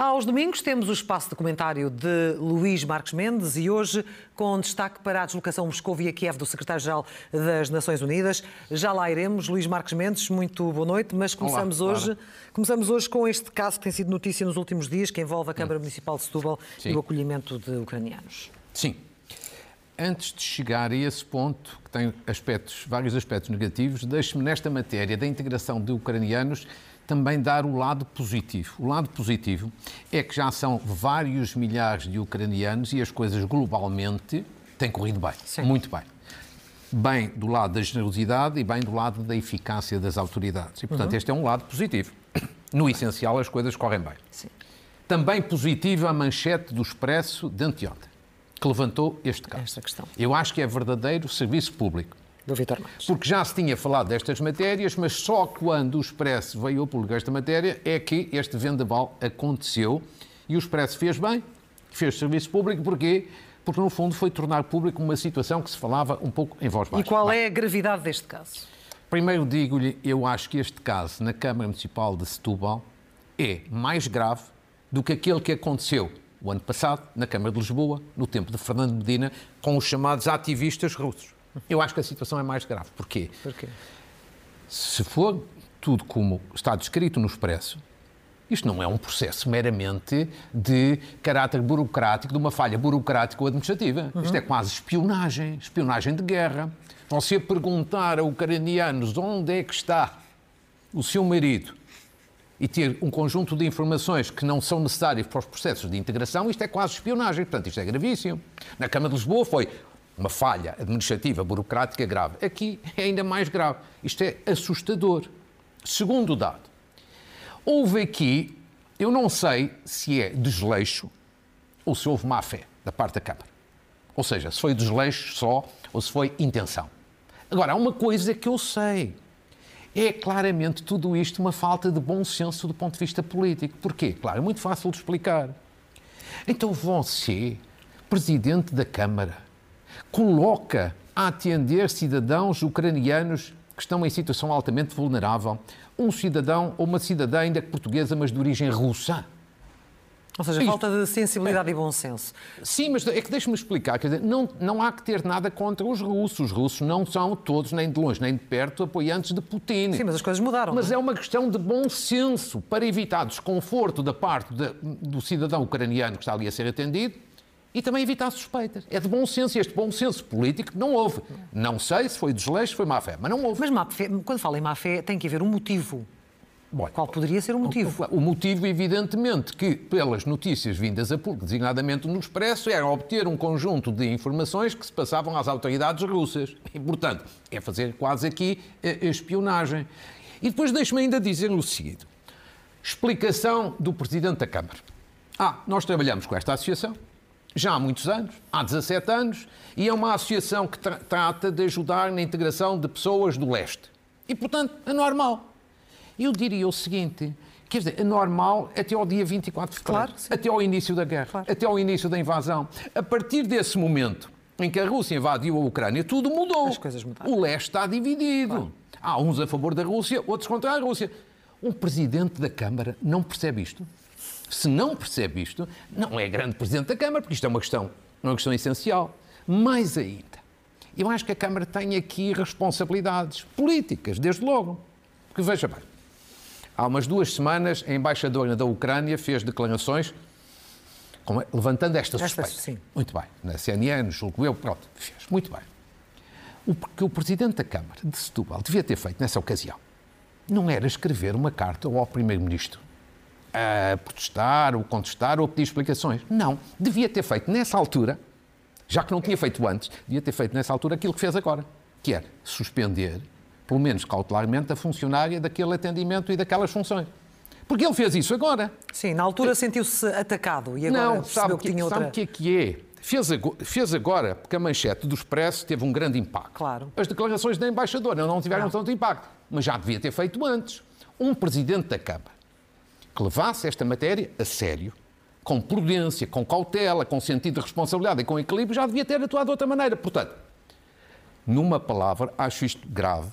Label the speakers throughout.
Speaker 1: Aos domingos temos o espaço de comentário de Luís Marques Mendes e hoje com destaque para a deslocação Moscou e Kiev do secretário-geral das Nações Unidas. Já lá iremos. Luís Marques Mendes, muito boa noite, mas começamos Olá, hoje, começamos hoje com este caso que tem sido notícia nos últimos dias, que envolve a Câmara hum. Municipal de Setúbal Sim. e o acolhimento de ucranianos.
Speaker 2: Sim. Antes de chegar a esse ponto, que tem aspectos, vários aspectos negativos, deixe-me nesta matéria da integração de ucranianos também dar o lado positivo. O lado positivo é que já são vários milhares de ucranianos e as coisas globalmente têm corrido bem, Sim. muito bem. Bem do lado da generosidade e bem do lado da eficácia das autoridades. E, portanto, uhum. este é um lado positivo. No essencial, as coisas correm bem. Sim. Também positiva a manchete do Expresso de anteontem, que levantou este caso. Eu acho que é verdadeiro serviço público
Speaker 1: do Vitor Matos.
Speaker 2: Porque já se tinha falado destas matérias, mas só quando o Expresso veio a público esta matéria é que este vendaval aconteceu e o Expresso fez bem, fez serviço público, porquê? Porque, no fundo, foi tornar público uma situação que se falava um pouco em voz baixa.
Speaker 1: E qual é a gravidade deste caso?
Speaker 2: Primeiro digo-lhe, eu acho que este caso na Câmara Municipal de Setúbal é mais grave do que aquele que aconteceu o ano passado na Câmara de Lisboa, no tempo de Fernando Medina, com os chamados ativistas russos. Eu acho que a situação é mais grave. Porquê? Porquê? Se for tudo como está descrito no Expresso, isto não é um processo meramente de caráter burocrático, de uma falha burocrática ou administrativa. Uhum. Isto é quase espionagem, espionagem de guerra. Você perguntar a ucranianos onde é que está o seu marido e ter um conjunto de informações que não são necessárias para os processos de integração, isto é quase espionagem. Portanto, isto é gravíssimo. Na Câmara de Lisboa foi uma falha administrativa, burocrática grave. Aqui é ainda mais grave. Isto é assustador. Segundo dado, houve aqui, eu não sei se é desleixo ou se houve má fé da parte da Câmara. Ou seja, se foi desleixo só ou se foi intenção. Agora, há uma coisa que eu sei. É claramente tudo isto uma falta de bom senso do ponto de vista político. Porquê? Claro, é muito fácil de explicar. Então você, presidente da Câmara, coloca a atender cidadãos ucranianos que estão em situação altamente vulnerável, um cidadão ou uma cidadã ainda portuguesa, mas de origem russa.
Speaker 1: Ou seja, Isto, falta de sensibilidade é, e bom senso.
Speaker 2: Sim, mas é que deixe-me explicar. Quer dizer, não, não há que ter nada contra os russos. Os russos não são todos, nem de longe, nem de perto, apoiantes de Putin.
Speaker 1: Sim, mas as coisas mudaram.
Speaker 2: Mas
Speaker 1: é?
Speaker 2: é? uma questão de bom senso para evitar desconforto da parte de, do cidadão ucraniano que está ali a ser atendido e também evitar suspeitas. É de bom senso, e este bom senso político não houve. Não sei se foi desleixo, se foi má fé, mas não houve.
Speaker 1: Mas má fé, quando fala em má fé, tem que haver um motivo. Bom, Qual poderia ser o motivo?
Speaker 2: O, o, motivo, evidentemente, que pelas notícias vindas a público, designadamente no Expresso, era obter um conjunto de informações que se passavam às autoridades russas. E, portanto, é fazer quase aqui a, a espionagem. E depois deixe-me ainda dizer o seguinte. Explicação do Presidente da Câmara. Ah, nós trabalhamos com esta associação, já há muitos anos, há 17 anos, e é uma associação que tra trata de ajudar na integração de pessoas do leste. E, portanto, é normal. Eu diria o seguinte, quer dizer, é normal até ao dia 24 de fevereiro, claro, até ao início da guerra, claro. até ao início da invasão. A partir desse momento em que a Rússia invadiu a Ucrânia, tudo mudou.
Speaker 1: As coisas mudaram.
Speaker 2: O leste está dividido. Claro. Há uns a favor da Rússia, outros contra a Rússia. Um presidente da Câmara não percebe isto? Se não percebe isto, não é grande Presidente da Câmara, porque isto é uma questão, uma questão essencial. Mais ainda, eu acho que a Câmara tem aqui responsabilidades políticas, desde logo. Porque veja bem, há umas duas semanas a embaixadora da Ucrânia fez declarações levantando esta suspeita. Sim. Muito bem. Na CNN, julgo eu, pronto, fez. Muito bem. O que o Presidente da Câmara de Setúbal devia ter feito nessa ocasião não era escrever uma carta ao Primeiro-Ministro a protestar, ou contestar, ou pedir explicações. Não. Devia ter feito nessa altura, já que não tinha feito antes, devia ter feito nessa altura aquilo que fez agora, que era suspender, pelo menos cautelarmente, a funcionária daquele atendimento e daquelas funções. Porque ele fez isso agora.
Speaker 1: Sim, na altura sentiu-se atacado e agora não,
Speaker 2: sabe
Speaker 1: que, que tinha
Speaker 2: outra... Sabe o que é que é? Fez agora, fez agora, porque a manchete do Expresso teve um grande impacto.
Speaker 1: Claro.
Speaker 2: As declarações da embaixadora não tiveram não. tanto impacto, mas já devia ter feito antes. Um presidente da Câmara que levasse esta matéria a sério, com prudência, com cautela, com sentido de responsabilidade e com equilíbrio, já devia ter atuado de outra maneira. Portanto, numa palavra, acho isto grave.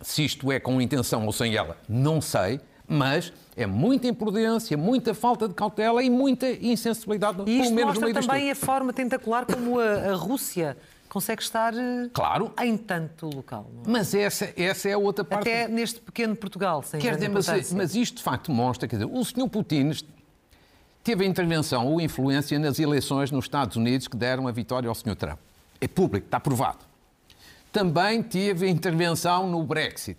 Speaker 2: Se isto é com intenção ou sem ela, não sei, Mas é muita imprudência, muita falta de cautela e muita insensibilidade,
Speaker 1: E isto
Speaker 2: pelo menos no
Speaker 1: mostra
Speaker 2: meio
Speaker 1: também a forma tentacular como a, a Rússia consegue estar eh,
Speaker 2: Claro.
Speaker 1: em tanto local. é?
Speaker 2: Mas essa, essa é a outra parte.
Speaker 1: Até neste pequeno Portugal, sem
Speaker 2: Quer dizer, mas, mas isto de facto mostra, quer dizer, o senhor Putin teve a intervenção ou influência nas eleições nos Estados Unidos que deram a vitória ao senhor Trump. É público, está provado. Também teve a intervenção no Brexit,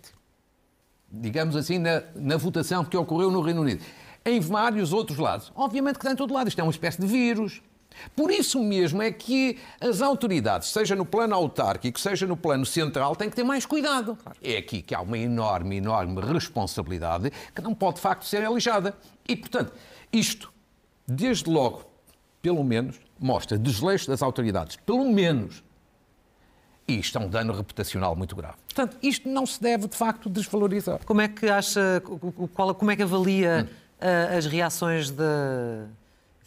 Speaker 2: digamos assim, na, na votação que ocorreu no Reino Unido. Em vários outros lados. Obviamente que está em todo lado. Isto é uma espécie de vírus. Por isso mesmo é que as autoridades, seja no plano autárquico, seja no plano central, têm que ter mais cuidado. É aqui que há uma enorme, enorme responsabilidade que não pode de facto ser alijada. E, portanto, isto, desde logo, pelo menos, mostra desleixo das autoridades. Pelo menos. E isto é um dano reputacional muito grave. Portanto, isto não se deve, de facto, desvalorizar.
Speaker 1: Como é que acha, o- o- qual- como é que avalia
Speaker 2: Hum.
Speaker 1: ah, as reações de,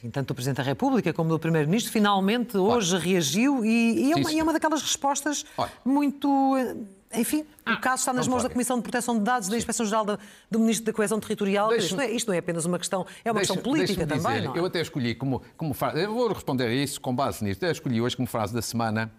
Speaker 1: enfim, tanto do Presidente da República como do Primeiro-Ministro? Finalmente, hoje reagiu e, e é, uma, e é uma daquelas respostas
Speaker 2: Olha.
Speaker 1: muito. eh, Enfim, o caso está nas mãos da. Comissão de Proteção de Dados, da Inspeção-Geral do Ministro da Coesão Territorial. Isto não, é, isto não é apenas uma questão, é uma questão política também,
Speaker 2: dizer,
Speaker 1: é?
Speaker 2: Eu até escolhi como, como frase, eu vou responder a isso com base nisto, eu escolhi hoje como frase da semana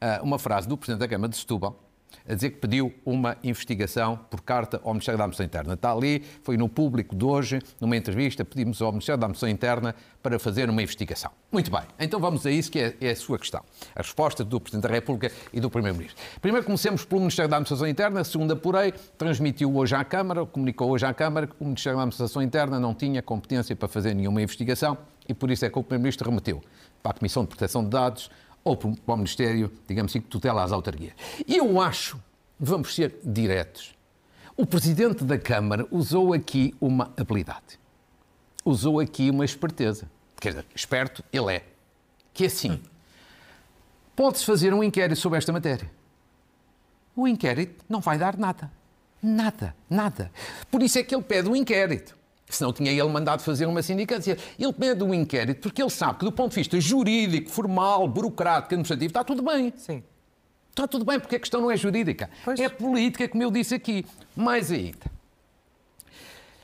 Speaker 2: ah, uma frase do Presidente da Câmara de Setúbal, a dizer que pediu uma investigação por carta ao Ministério da Administração Interna. Está ali, foi no público de hoje, numa entrevista, pedimos ao Ministério da Administração Interna para fazer uma investigação. Muito bem, então vamos a isso que é, é a sua questão. A resposta do Presidente da República e do Primeiro-Ministro. Primeiro comecemos pelo Ministério da Administração Interna, segundo apurei, transmitiu hoje à Câmara, comunicou hoje à Câmara que o Ministério da Administração Interna não tinha competência para fazer nenhuma investigação e por isso é que o Primeiro-Ministro remeteu para a Comissão de Proteção de Dados ou para o Ministério, digamos assim, que tutela as autarquias. E eu acho, vamos ser diretos, o Presidente da Câmara usou aqui uma habilidade. Usou aqui uma esperteza. Quer dizer, esperto ele é. Que é assim, pode-se fazer um inquérito sobre esta matéria. O inquérito não vai dar nada. Nada, nada. Por isso é que ele pede um inquérito. Senão tinha ele mandado fazer uma sindicância. Ele pede um inquérito porque ele sabe que, do ponto de vista jurídico, formal, burocrático, administrativo, está tudo bem.
Speaker 1: Sim.
Speaker 2: Está tudo bem, porque a questão não é jurídica.
Speaker 1: Pois.
Speaker 2: É política, como eu disse aqui. Mais ainda.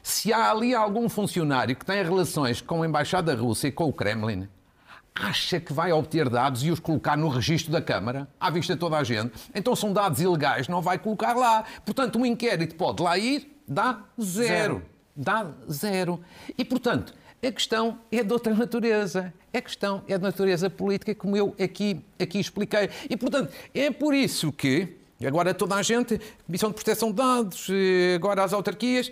Speaker 2: Se há ali algum funcionário que tem relações com a Embaixada Russa e com o Kremlin, acha que vai obter dados e os colocar no registro da Câmara, à vista de toda a gente, então são dados ilegais, não vai colocar lá. Portanto, um inquérito pode lá ir, dá zero.
Speaker 1: Zero.
Speaker 2: Dá zero. E, portanto, a questão é de outra natureza. A questão é de natureza política, como eu aqui, aqui expliquei. E, portanto, é por isso que, agora toda a gente, Comissão de Proteção de Dados, eh, agora as autarquias,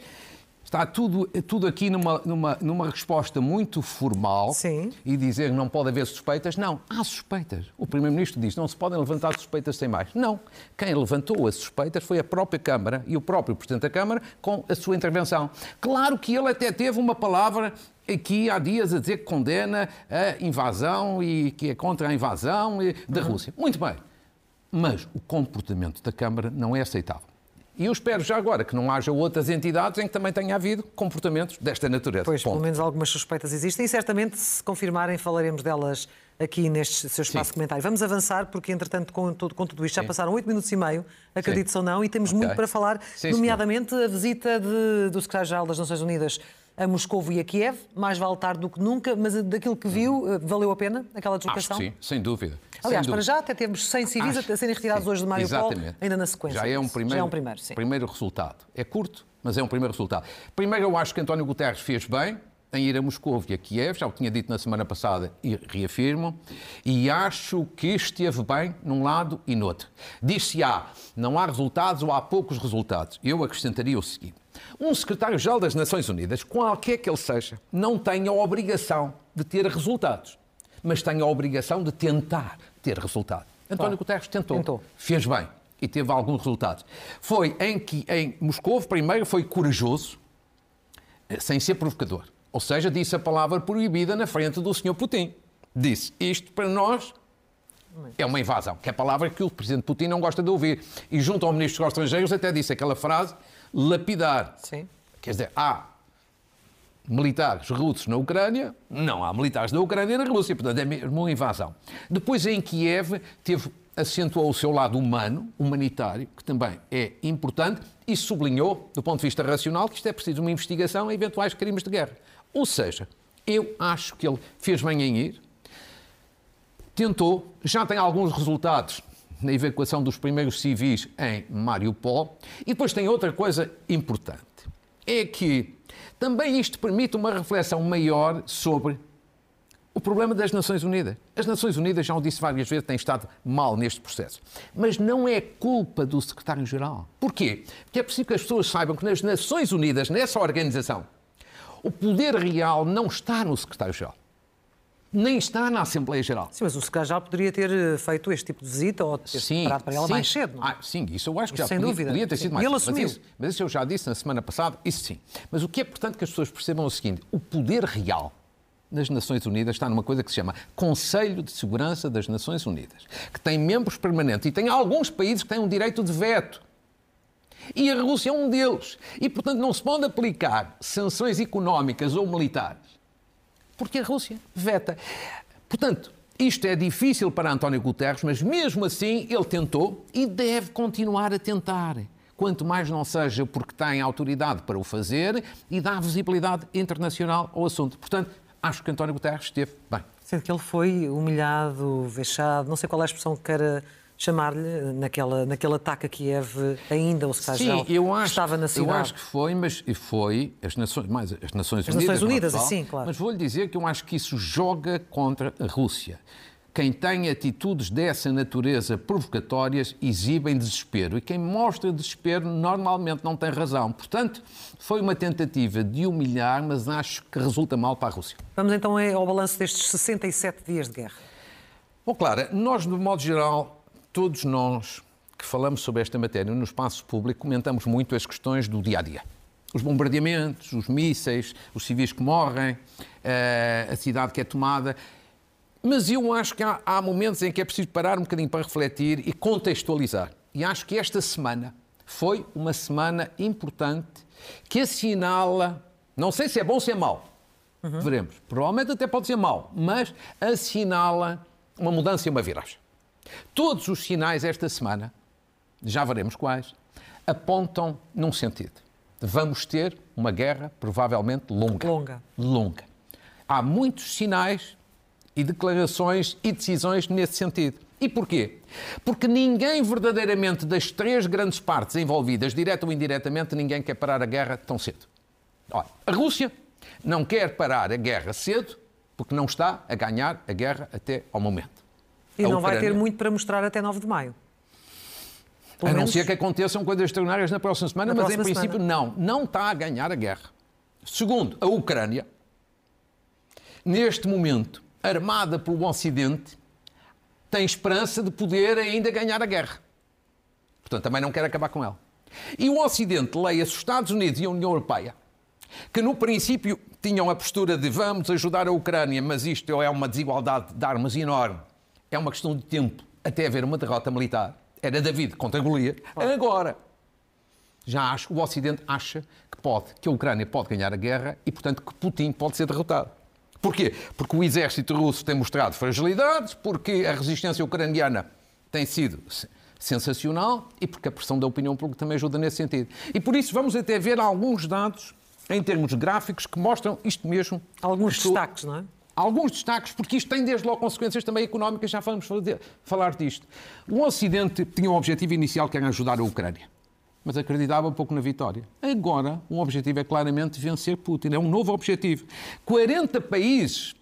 Speaker 2: está tudo, tudo aqui numa, numa, numa resposta muito formal
Speaker 1: Sim.
Speaker 2: e dizer que não pode haver suspeitas. Não, há suspeitas. O Primeiro-Ministro diz que não se podem levantar suspeitas sem mais. Não. Quem levantou as suspeitas foi a própria Câmara e o próprio Presidente da Câmara com a sua intervenção. Claro que ele até teve uma palavra aqui há dias a dizer que condena a invasão e que é contra a invasão da Rússia. Muito bem. Mas o comportamento da Câmara não é aceitável. E eu espero já agora que não haja outras entidades em que também tenha havido comportamentos desta natureza.
Speaker 1: Pois,
Speaker 2: Ponto.
Speaker 1: pelo menos algumas suspeitas existem e certamente, se confirmarem, falaremos delas aqui neste seu espaço
Speaker 2: Sim.
Speaker 1: de comentário. Vamos avançar, porque, entretanto, com, todo, com tudo isto, já
Speaker 2: Sim.
Speaker 1: passaram oito minutos e meio, acredito ou não, e temos
Speaker 2: Ok.
Speaker 1: muito para falar,
Speaker 2: Sim,
Speaker 1: nomeadamente a visita de- do Secretário-Geral das Nações Unidas a Moscou e a Kiev, mais vale tarde do que nunca, mas daquilo que viu, eh, valeu a pena aquela
Speaker 2: Acho que
Speaker 1: deslocação?
Speaker 2: sim, sem dúvida.
Speaker 1: Aliás,
Speaker 2: Sem
Speaker 1: para
Speaker 2: dúvida.
Speaker 1: já até temos 100 civis
Speaker 2: Acho-
Speaker 1: a serem retirados
Speaker 2: sim,
Speaker 1: hoje de Mariupol,
Speaker 2: exatamente.
Speaker 1: ainda na sequência.
Speaker 2: Já é um primeiro,
Speaker 1: Já é um primeiro, sim.
Speaker 2: primeiro resultado. É curto, mas é um primeiro resultado. Primeiro, eu acho que António Guterres fez bem em ir a Moscou e a Kiev, já o tinha dito na semana passada e reafirmo, e acho que esteve bem num lado e no outro. Diz-se há, não há resultados ou há poucos resultados. Eu acrescentaria o seguinte. Um secretário-geral das Nações Unidas, qualquer que ele seja, não tem a obrigação de ter resultados, mas tem a obrigação de tentar ter resultado. António Guterres tentou,
Speaker 1: Tentou.
Speaker 2: fez bem e teve alguns resultados. Foi em que em Moscou, primeiro, foi corajoso, eh, sem ser provocador. Ou seja, disse a palavra proibida na frente do Sr. Putin. Disse: Isto para nós é uma invasão, que é a palavra que o Presidente Putin não gosta de ouvir. E junto ao Ministro dos Estrangeiros até disse aquela frase lapidar.
Speaker 1: Sim.
Speaker 2: Quer dizer, há militares russos na Ucrânia, não há militares da Ucrânia e na Rússia, portanto é mesmo uma invasão. Depois em Kiev teve acentuou o seu lado humano, humanitário, que também é importante, e sublinhou, do ponto de vista racional, que isto é preciso uma investigação a eventuais crimes de guerra. Ou seja, eu acho que ele fez bem em ir, tentou, já tem alguns resultados na evacuação dos primeiros civis em Mariupol, e depois tem outra coisa importante, é que também isto permite uma reflexão maior sobre o problema das Nações Unidas. As Nações Unidas, já o disse várias vezes, têm estado mal neste processo. Mas não é culpa do secretário-geral. Porquê? Porque é preciso que as pessoas saibam que nas Nações Unidas, nessa organização, o poder real não está no secretário-geral. Nem está na Assembleia Geral.
Speaker 1: Sim, mas o secretário-geral poderia ter eh, feito este tipo de visita ou ter sim, preparado para ela sim. mais cedo. É?
Speaker 2: Ah, sim, isso eu acho que
Speaker 1: isso
Speaker 2: já
Speaker 1: sem
Speaker 2: podia,
Speaker 1: dúvida.
Speaker 2: podia ter sido mais
Speaker 1: e ele
Speaker 2: cedo.
Speaker 1: assumiu.
Speaker 2: Mas isso, mas isso eu já disse na semana passada, isso sim. Mas o que é importante que as pessoas percebam é o seguinte: o poder real nas Nações Unidas está numa coisa que se chama Conselho de Segurança das Nações Unidas, que tem membros permanentes e tem alguns países que têm um direito de veto. E a Rússia é um deles. E, portanto, não se pode aplicar sanções económicas ou militares, porque a Rússia veta. Portanto, isto é difícil para António Guterres, mas mesmo assim ele tentou e deve continuar a tentar. Quanto mais não seja porque tem autoridade para o fazer e dá visibilidade internacional ao assunto. Portanto, acho que António Guterres esteve bem.
Speaker 1: Sendo que ele foi humilhado, vexado, não sei qual é a expressão que queira chamar-lhe naquela, naquele ataque a Kiev, ainda o secretário
Speaker 2: Sim, eu acho,
Speaker 1: estava na cidade.
Speaker 2: Eu acho que foi, mas foi as Nações, mais as Nações
Speaker 1: as
Speaker 2: Unidas.
Speaker 1: Nações Unidas,
Speaker 2: atual,
Speaker 1: sim, claro.
Speaker 2: Mas vou-lhe dizer que eu acho que isso joga contra a Rússia. Quem tem atitudes dessa natureza provocatórias exibem desespero. E quem mostra desespero normalmente não tem razão. Portanto, foi uma tentativa de humilhar, mas acho que resulta mal para a Rússia.
Speaker 1: Vamos então ao balanço destes 67 dias de guerra.
Speaker 2: Bom, Clara, nós, de modo geral, todos nós que falamos sobre esta matéria no espaço público, comentamos muito as questões do dia a dia. Os bombardeamentos, os mísseis, os civis que morrem, eh, a cidade que é tomada. Mas eu acho que há, há, momentos em que é preciso parar um bocadinho para refletir e contextualizar. E acho que esta semana foi uma semana importante que assinala, não sei se é bom ou se é mau, uhum. veremos. Provavelmente até pode ser mau, mas assinala uma mudança e uma viragem. Todos os sinais esta semana, já veremos quais, apontam num sentido. Vamos ter uma guerra provavelmente longa.
Speaker 1: Longa.
Speaker 2: Longa. Há muitos sinais e declarações e decisões nesse sentido. E porquê? Porque ninguém verdadeiramente das três grandes partes envolvidas, direta ou indiretamente, ninguém quer parar a guerra tão cedo. Olha, a Rússia não quer parar a guerra cedo porque não está a ganhar a guerra até ao momento.
Speaker 1: E não Ucrânia... vai ter muito para mostrar até 9 de maio.
Speaker 2: Pelo a não menos... ser que aconteçam coisas extraordinárias na próxima semana, na mas próxima em princípio semana. não. Não está a ganhar a guerra. Segundo, a Ucrânia, neste momento, armada pelo Ocidente, tem esperança de poder ainda ganhar a guerra. Portanto, também não quer acabar com ela. E o Ocidente, leia-se os Estados Unidos e a União Europeia, que no princípio tinham a postura de vamos ajudar a Ucrânia, mas isto é uma desigualdade de armas enorme, é uma questão de tempo até haver uma derrota militar. Era David contra Golias. Agora, já acho, o Ocidente acha que pode, que a Ucrânia pode ganhar a guerra e, portanto, que Putin pode ser derrotado. Porquê? Porque o exército russo tem mostrado fragilidades, porque a resistência ucraniana tem sido sensacional e porque a pressão da opinião pública também ajuda nesse sentido. E por isso vamos até ver alguns dados em termos gráficos que mostram isto mesmo.
Speaker 1: Alguns destaques, não é?
Speaker 2: Alguns destaques, porque isto tem desde logo consequências também económicas, já vamos falar disto. O Ocidente tinha um objetivo inicial que era ajudar a Ucrânia mas acreditava pouco na vitória. Agora, um objetivo é claramente vencer Putin. É um novo objetivo. 40 países,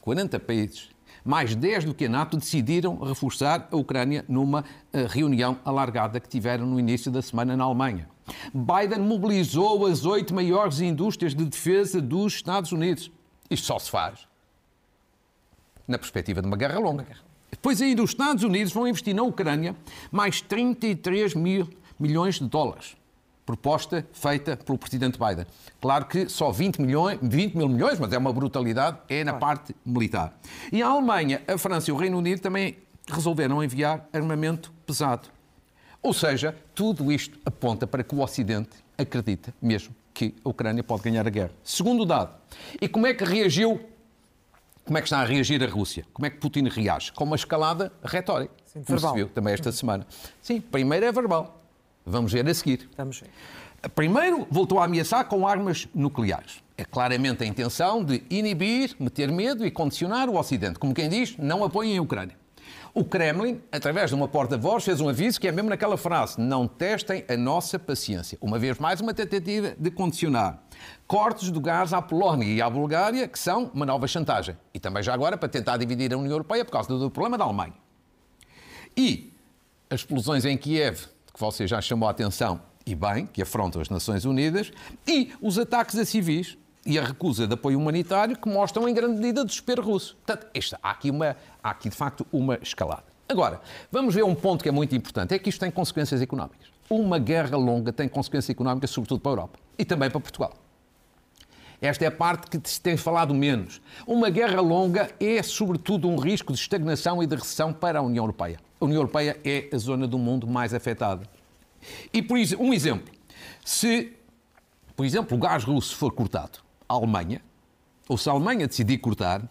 Speaker 2: 40 países, mais 10 do que a NATO, decidiram reforçar a Ucrânia numa uh, reunião alargada que tiveram no início da semana na Alemanha. Biden mobilizou as oito maiores indústrias de defesa dos Estados Unidos. Isto só se faz na perspectiva de uma guerra longa. Depois ainda os Estados Unidos vão investir na Ucrânia mais 33 mil milhões de dólares. Proposta feita pelo presidente Biden. Claro que só 20, milhões, 20 mil milhões, mas é uma brutalidade, é na parte militar. E a Alemanha, a França e o Reino Unido também resolveram enviar armamento pesado. Ou seja, tudo isto aponta para que o Ocidente acredita mesmo que a Ucrânia pode ganhar a guerra. Segundo dado, e como é que reagiu Como é que está a reagir a Rússia? Como é que Putin reage? Com uma escalada retórica, Sim, como verbal. se viu também esta semana. Sim, primeiro é verbal. Vamos ver a seguir.
Speaker 1: Vamos ver.
Speaker 2: Primeiro, voltou a ameaçar com armas nucleares. É claramente a intenção de inibir, meter medo e condicionar o Ocidente. Como quem diz, não apoiem a Ucrânia. O Kremlin, através de uma porta-voz, fez um aviso que é mesmo naquela frase: não testem a nossa paciência. Uma vez mais, uma tentativa de condicionar cortes do gás à Polónia e à Bulgária, que são uma nova chantagem. E também já agora para tentar dividir a União Europeia por causa do problema da Alemanha. E as explosões em Kiev, que você já chamou a atenção, e bem, que afrontam as Nações Unidas, e os ataques a civis e a recusa de apoio humanitário que mostram em grande medida o desespero russo. Portanto, esta, há, aqui uma, há aqui de facto uma escalada. Agora, vamos ver um ponto que é muito importante, é que isto tem consequências económicas. Uma guerra longa tem consequências económicas, sobretudo para a Europa e também para Portugal. Esta é a parte que se tem falado menos. Uma guerra longa é, sobretudo, um risco de estagnação e de recessão para a União Europeia. A União Europeia é a zona do mundo mais afetada. E, por um exemplo, se, por exemplo, o gás russo for cortado Alemanha, ou se a Alemanha decidir cortar,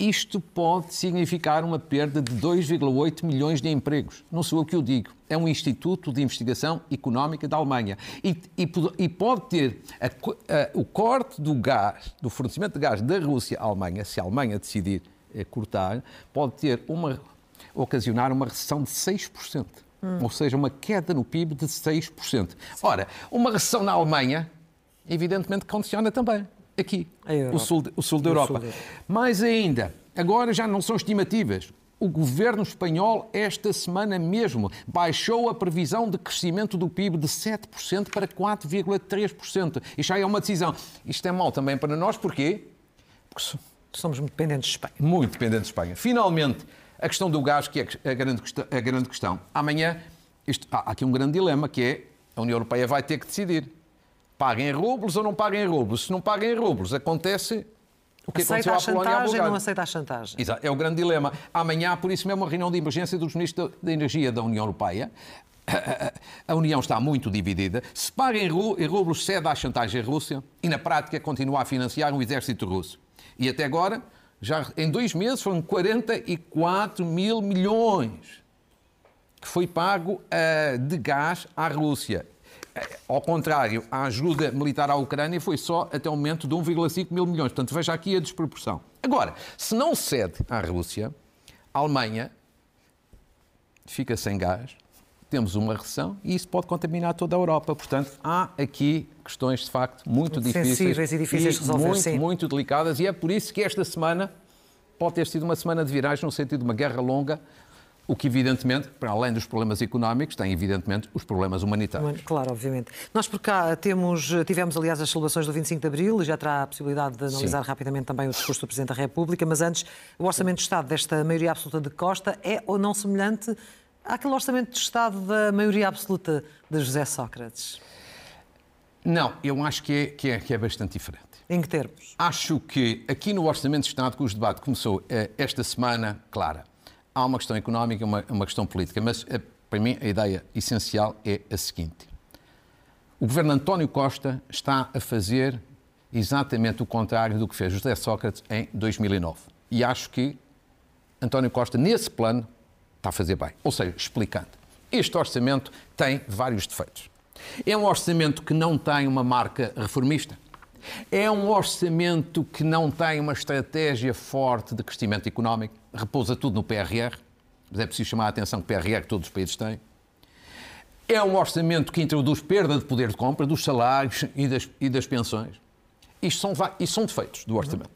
Speaker 2: isto pode significar uma perda de 2,8 milhões de empregos. Não sou eu que o digo. É um Instituto de Investigação Económica da Alemanha. E, e, e pode ter a, a, o corte do gás, do fornecimento de gás da Rússia à Alemanha, se a Alemanha decidir eh, cortar, pode ter uma, ocasionar uma recessão de 6%. Hum. Ou seja, uma queda no PIB de 6%. Sim. Ora, uma recessão na Alemanha, evidentemente, condiciona também aqui, o sul, o sul da Europa. Sul Mais ainda, agora já não são estimativas. O governo espanhol, esta semana mesmo, baixou a previsão de crescimento do PIB de 7% para 4,3%. Isto já é uma decisão. Isto é mau também para nós, porquê?
Speaker 1: Porque somos muito dependentes de Espanha.
Speaker 2: Muito dependentes de Espanha. Finalmente, a questão do gás, que é a grande questão. A grande questão. Amanhã, isto, há aqui um grande dilema, que é a União Europeia vai ter que decidir paguem em rublos ou não paguem em rublos. Se não paguem em rublos, acontece
Speaker 1: o que aceita aconteceu à Polónia e à Bulgária. não aceita a chantagem.
Speaker 2: Exato, é o grande dilema. Amanhã, por isso mesmo, uma reunião de emergência dos ministros da Energia da União Europeia. A União está muito dividida. Se paga em rublos, cede à chantagem Rússia e, na prática, continua a financiar o exército russo. E até agora, já em dois meses, foram 44 mil milhões que foi pago uh, de gás à Rússia. Ao contrário, a ajuda militar à Ucrânia foi só até o momento de 1,5 mil milhões. Portanto, veja aqui a desproporção. Agora, se não cede à Rússia, a Alemanha fica sem gás, temos uma recessão e isso pode contaminar toda a Europa. Portanto, há aqui questões de facto muito, difíceis
Speaker 1: e difíceis de resolver,
Speaker 2: muito,
Speaker 1: sim.
Speaker 2: muito delicadas e é por isso que esta semana pode ter sido uma semana de viragem no sentido de uma guerra longa o que, evidentemente, para além dos problemas económicos, tem, evidentemente, os problemas humanitários.
Speaker 1: Claro, obviamente. Nós por cá temos, tivemos, aliás, as celebrações do 25 de Abril e já terá a possibilidade de analisar Sim. rapidamente também o discurso do Presidente da República, mas antes, o Orçamento de Estado desta maioria absoluta de Costa é ou não semelhante àquele Orçamento de Estado da maioria absoluta de José Sócrates?
Speaker 2: Não, eu acho que é, que é, que é bastante diferente.
Speaker 1: Em que termos?
Speaker 2: Acho que aqui no Orçamento de Estado, cujo debate começou eh, esta semana, Clara, há uma questão económica e uma, uma questão política, mas eh, para mim a ideia essencial é a seguinte. O governo António Costa está a fazer exatamente o contrário do que fez José Sócrates em 2009. E acho que António Costa, nesse plano, está a fazer bem. Ou seja, explicando. Este orçamento tem vários defeitos. É um orçamento que não tem uma marca reformista. É um orçamento que não tem uma estratégia forte de crescimento económico, repousa tudo no PRR, mas é preciso chamar a atenção que o PRR todos os países têm. É um orçamento que introduz perda de poder de compra dos salários e das, e das pensões. Isto são, isto são defeitos do orçamento.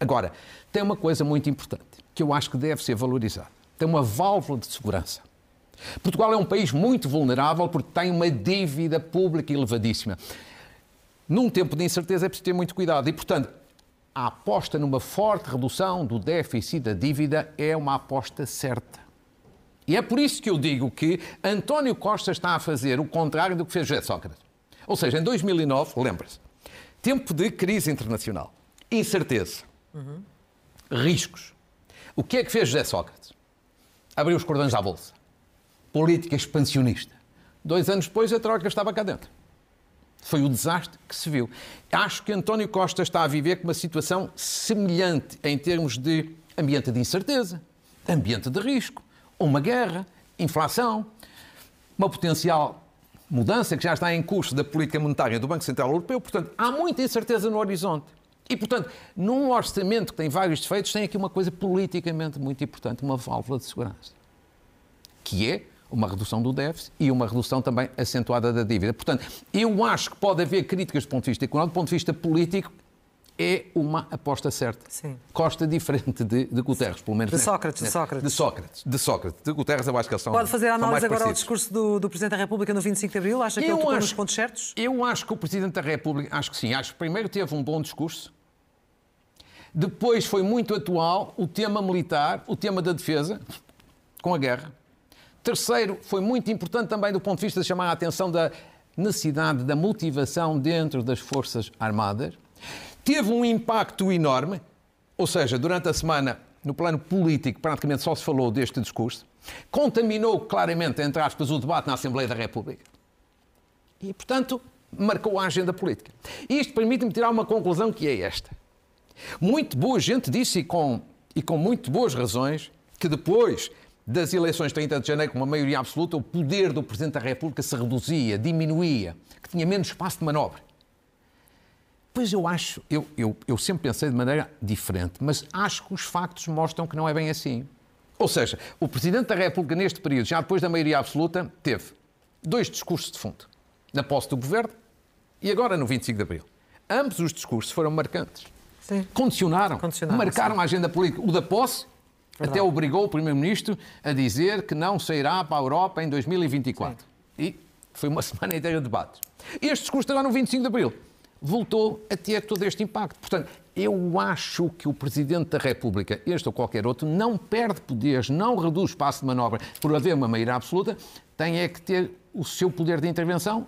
Speaker 2: Agora, tem uma coisa muito importante que eu acho que deve ser valorizada. Tem uma válvula de segurança. Portugal é um país muito vulnerável porque tem uma dívida pública elevadíssima. Num tempo de incerteza é preciso ter muito cuidado e, portanto, a aposta numa forte redução do déficit da dívida é uma aposta certa. E é por isso que eu digo que António Costa está a fazer o contrário do que fez José Sócrates. Ou seja, em 2009, lembra-se, tempo de crise internacional, incerteza, uhum. riscos. O que é que fez José Sócrates? Abriu os cordões à bolsa. Política expansionista. Dois anos depois, a troca estava cá dentro. Foi o desastre que se viu. Acho que António Costa está a viver com uma situação semelhante em termos de ambiente de incerteza, ambiente de risco, uma guerra, inflação, uma potencial mudança que já está em curso da política monetária do Banco Central Europeu. Portanto, há muita incerteza no horizonte. E, portanto, num orçamento que tem vários defeitos, tem aqui uma coisa politicamente muito importante, uma válvula de segurança, que é uma redução do déficit e uma redução também acentuada da dívida. Portanto, eu acho que pode haver críticas do ponto de vista económico, do ponto de vista político, é uma aposta certa.
Speaker 1: Sim.
Speaker 2: Costa diferente de, de Guterres, pelo menos.
Speaker 1: De Sócrates, de Sócrates.
Speaker 2: De Sócrates, de Sócrates. De Guterres eu acho que eles são
Speaker 1: Pode fazer a análise agora ao discurso do, do Presidente da República no 25 de Abril? Acha que
Speaker 2: Eu
Speaker 1: ele tocou nos
Speaker 2: acho-
Speaker 1: pontos certos?
Speaker 2: Eu acho que o Presidente da República, acho que sim, acho que primeiro teve um bom discurso, depois foi muito atual o tema militar, o tema da defesa, com a guerra. Terceiro, foi muito importante também do ponto de vista de chamar a atenção da necessidade da motivação dentro das Forças Armadas. Teve um impacto enorme, ou seja, durante a semana, no plano político, praticamente só se falou deste discurso. Contaminou claramente, entre aspas, o debate na Assembleia da República. E, portanto, marcou a agenda política. Isto permite-me tirar uma conclusão que é esta. Muito boa gente disse, e com, e com muito boas razões, que depois das eleições de 30 de janeiro, com uma maioria absoluta, o poder do Presidente da República se reduzia, diminuía, que tinha menos espaço de manobra. Pois eu acho, eu, eu, eu sempre pensei de maneira diferente, mas acho que os factos mostram que não é bem assim. Ou seja, o Presidente da República, neste período, já depois da maioria absoluta, teve dois discursos de fundo. Na posse do governo e agora no 25 de abril. Ambos os discursos foram marcantes.
Speaker 1: Sim.
Speaker 2: Condicionaram,
Speaker 1: Condicionaram,
Speaker 2: marcaram
Speaker 1: sim.
Speaker 2: a agenda política. O da posse até obrigou o Primeiro-Ministro a dizer que não sairá para a Europa em 2024. E foi uma semana inteira de debates. Este discurso agora no 25 de abril voltou a ter todo este impacto. Portanto, eu acho que o Presidente da República, este ou qualquer outro, não perde poderes, não reduz espaço de manobra por haver uma maioria absoluta, tem é que ter o seu poder de intervenção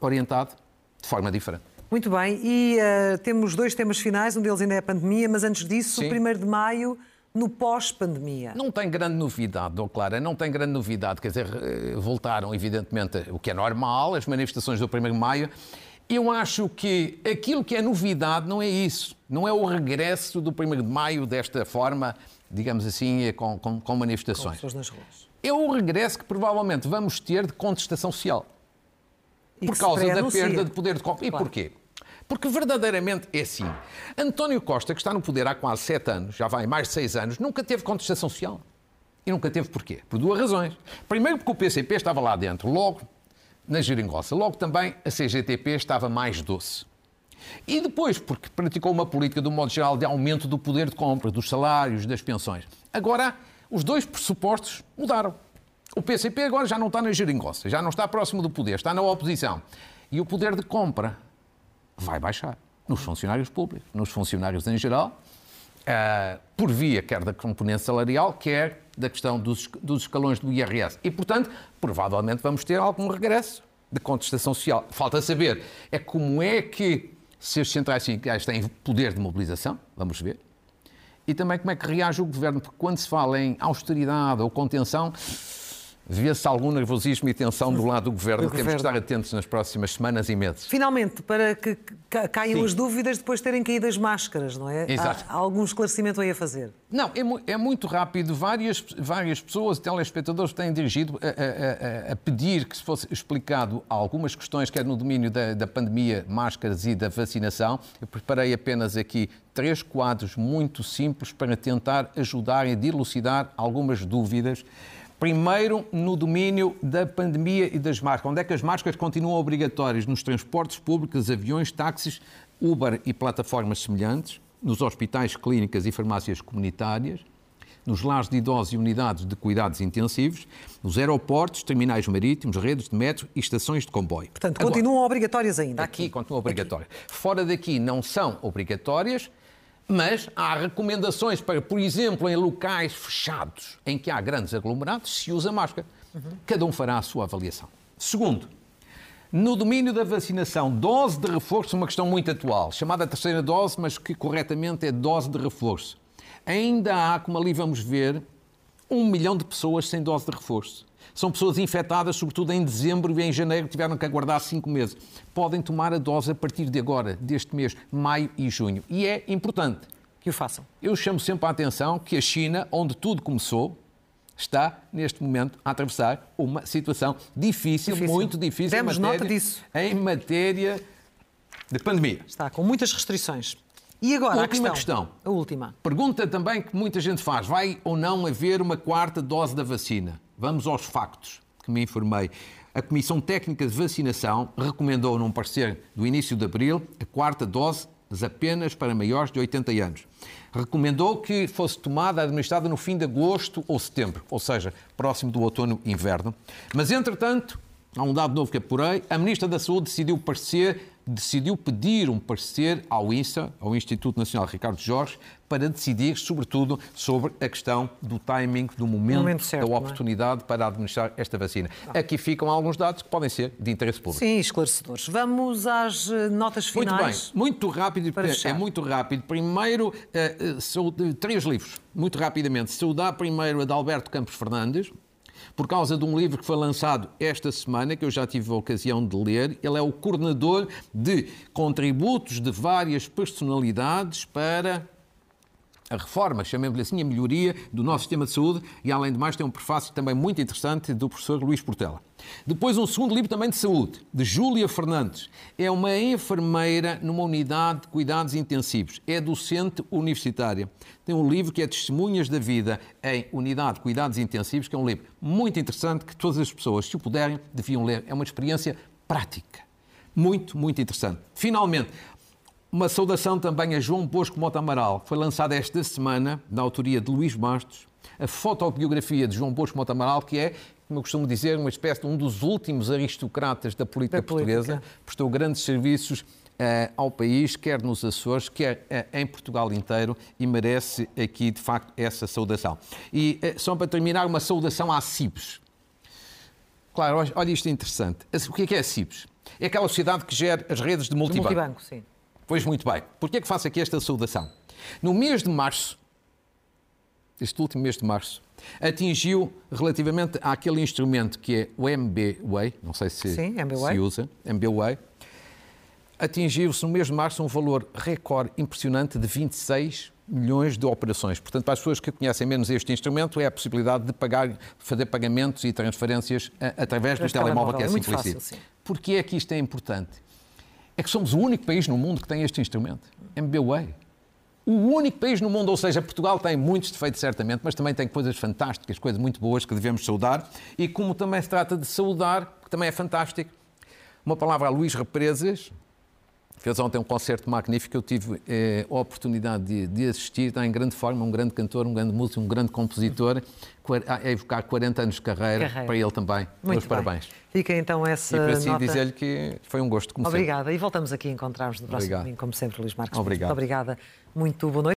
Speaker 2: orientado de forma diferente.
Speaker 1: Muito bem, e eh, temos dois temas finais, um deles ainda é a pandemia, mas antes disso,
Speaker 2: Sim.
Speaker 1: o 1 de maio, no pós-pandemia.
Speaker 2: Não tem grande novidade, Dom Clara, não tem grande novidade. Quer dizer, eh, voltaram, evidentemente, o que é normal, as manifestações do 1 de Maio. Eu acho que aquilo que é novidade não é isso. Não é o regresso do 1 de Maio desta forma, digamos assim, eh, com, com, com manifestações.
Speaker 1: Pessoas nas ruas.
Speaker 2: É o regresso que provavelmente vamos ter de contestação social
Speaker 1: E
Speaker 2: por causa da perda de poder de compra. E porquê? Porque verdadeiramente é assim. António Costa, que está no poder há quase sete anos, já vai mais de seis anos, nunca teve contestação social. E nunca teve porquê? Por duas razões. Primeiro, porque o PCP estava lá dentro, logo na geringonça. Logo também a CGTP estava mais doce. E depois, porque praticou uma política, um modo geral, de aumento do poder de compra, dos salários, das pensões. Agora, os dois pressupostos mudaram. O PCP agora já não está na geringonça, já não está próximo do poder, está na oposição. E o poder de compra vai baixar nos funcionários públicos, nos funcionários em geral, ah, por via quer da componente salarial, quer da questão dos, dos escalões do IRS. E, portanto, provavelmente vamos ter algum regresso de contestação social. Falta saber é como é que se as centrais sindicais têm poder de mobilização, vamos ver, e também como é que reage o governo, porque quando se fala em austeridade ou contenção, vê-se algum nervosismo e tensão do lado do governo.
Speaker 1: Do
Speaker 2: Temos
Speaker 1: governo.
Speaker 2: que estar atentos nas próximas semanas e meses.
Speaker 1: Finalmente, para que ca- caiam
Speaker 2: Sim.
Speaker 1: as dúvidas depois de terem caído as máscaras, não é?
Speaker 2: Exato.
Speaker 1: Há, algum esclarecimento aí a fazer.
Speaker 2: Não, é, é muito rápido. Várias, várias pessoas, telespectadores, têm dirigido a, a- a- a pedir que se fosse explicado algumas questões, quer no domínio da, da pandemia, máscaras e da vacinação. Eu preparei apenas aqui três quadros muito simples para tentar ajudar e dilucidar algumas dúvidas. Primeiro, no domínio da pandemia e das máscaras. Onde é que as máscaras continuam obrigatórias? Nos transportes públicos, aviões, táxis, Uber e plataformas semelhantes, nos hospitais, clínicas e farmácias comunitárias, nos lares de idosos e unidades de cuidados intensivos, nos aeroportos, terminais marítimos, redes de metro e estações de comboio.
Speaker 1: Portanto,
Speaker 2: Agora,
Speaker 1: continuam obrigatórias ainda.
Speaker 2: Aqui
Speaker 1: Aqui.
Speaker 2: continuam obrigatórias. Fora daqui não são obrigatórias, mas há recomendações para, por exemplo, em locais fechados em que há grandes aglomerados, se usa máscara. Cada um fará a sua avaliação. Segundo, no domínio da vacinação, dose de reforço, uma questão muito atual, chamada terceira dose, mas que corretamente é dose de reforço. Ainda há, como ali vamos ver, um milhão de pessoas sem dose de reforço. São pessoas infectadas, sobretudo em dezembro e em janeiro, que tiveram que aguardar cinco meses. Podem tomar a dose a partir de agora, deste mês, maio e junho. E é importante
Speaker 1: que o façam.
Speaker 2: Eu chamo sempre a atenção que a China, onde tudo começou, está, neste momento, a atravessar uma situação difícil, difícil. muito difícil
Speaker 1: Demos
Speaker 2: em matéria,
Speaker 1: nota disso.
Speaker 2: em matéria de pandemia.
Speaker 1: Está com muitas restrições. E agora,
Speaker 2: a
Speaker 1: última
Speaker 2: a questão.
Speaker 1: questão. A última.
Speaker 2: Pergunta também que muita gente faz: vai ou não haver uma quarta dose da vacina? Vamos aos factos que me informei. A Comissão Técnica de Vacinação recomendou, num parecer do início de abril, a quarta dose apenas para maiores de 80 anos. Recomendou que fosse tomada, administrada no fim de agosto ou setembro, ou seja, próximo do outono-inverno. Mas, entretanto, há um dado novo que apurei, a Ministra da Saúde decidiu parecer decidiu pedir um parecer ao INSA, ao Instituto Nacional Ricardo Jorge, para decidir, sobretudo, sobre a questão do timing, do momento, momento certo, da é? oportunidade é? para administrar esta vacina. Ah. Aqui ficam alguns dados que podem ser de interesse público.
Speaker 1: Sim, esclarecedores. Vamos às eh, notas finais.
Speaker 2: Muito bem, muito rápido, é muito rápido. Primeiro, uh, três livros, muito rapidamente. Saudar primeiro a de Alberto Campos Fernandes, por causa de um livro que foi lançado esta semana, que eu já tive a ocasião de ler. Ele é o coordenador de contributos de várias personalidades para a reforma, chamemos-lhe assim, a melhoria do nosso sistema de saúde e, além de mais, tem um prefácio também muito interessante do professor Luís Portela. Depois, um segundo livro também de saúde, de Júlia Fernandes. É uma enfermeira numa unidade de cuidados intensivos. É docente universitária. Tem um livro que é Testemunhas da Vida em Unidade de Cuidados Intensivos, que é um livro muito interessante que todas as pessoas, se o puderem, deviam ler. É uma experiência prática. Muito, muito interessante. Finalmente, uma saudação também a João Bosco Mota Amaral, que foi lançada esta semana, na autoria de Luís Bastos, a fotobiografia de João Bosco Mota Amaral, que é, como eu costumo dizer, uma espécie de um dos últimos aristocratas da política, da portuguesa, política. prestou grandes serviços uh, ao país, quer nos Açores, quer uh, em Portugal inteiro, e merece aqui, de facto, essa saudação. E uh, só para terminar, uma saudação à CIPES. Claro, olha isto é interessante. O que é que é a CIPES? É aquela sociedade que gera as redes de multibanco.
Speaker 1: De multibanco, sim.
Speaker 2: Pois muito bem. Por que é que faço aqui esta saudação? No mês de março, este último mês de março, atingiu relativamente àquele instrumento que é o MBWay, não sei se
Speaker 1: Sim,
Speaker 2: se usa, MBWay, atingiu-se no mês de março um valor recorde impressionante de 26 milhões de operações. Portanto, para as pessoas que conhecem menos este instrumento, é a possibilidade de pagar, fazer pagamentos e transferências através do telemóvel, que é, é simplíssimo. Porquê é que isto é importante? É que somos o único país no mundo que tem este instrumento, MBWay. O único país no mundo, ou seja, Portugal tem muitos defeitos certamente, mas também tem coisas fantásticas, coisas muito boas que devemos saudar. E como também se trata de saudar, que também é fantástico, uma palavra a Luís Represas, fez ontem um concerto magnífico, eu tive eh, a oportunidade de, de, assistir, está em grande forma, um grande cantor, um grande músico, um grande compositor, a evocar 40 anos de carreira, carreira. para ele também. Muito Meus parabéns.
Speaker 1: Fica então essa
Speaker 2: E para
Speaker 1: si
Speaker 2: nota... dizer-lhe que foi um gosto, como
Speaker 1: Obrigada.
Speaker 2: Sempre.
Speaker 1: E voltamos aqui a encontrar-nos no próximo domingo, como sempre, Luís Marcos.
Speaker 2: Obrigado.
Speaker 1: Muito obrigada. Muito boa noite.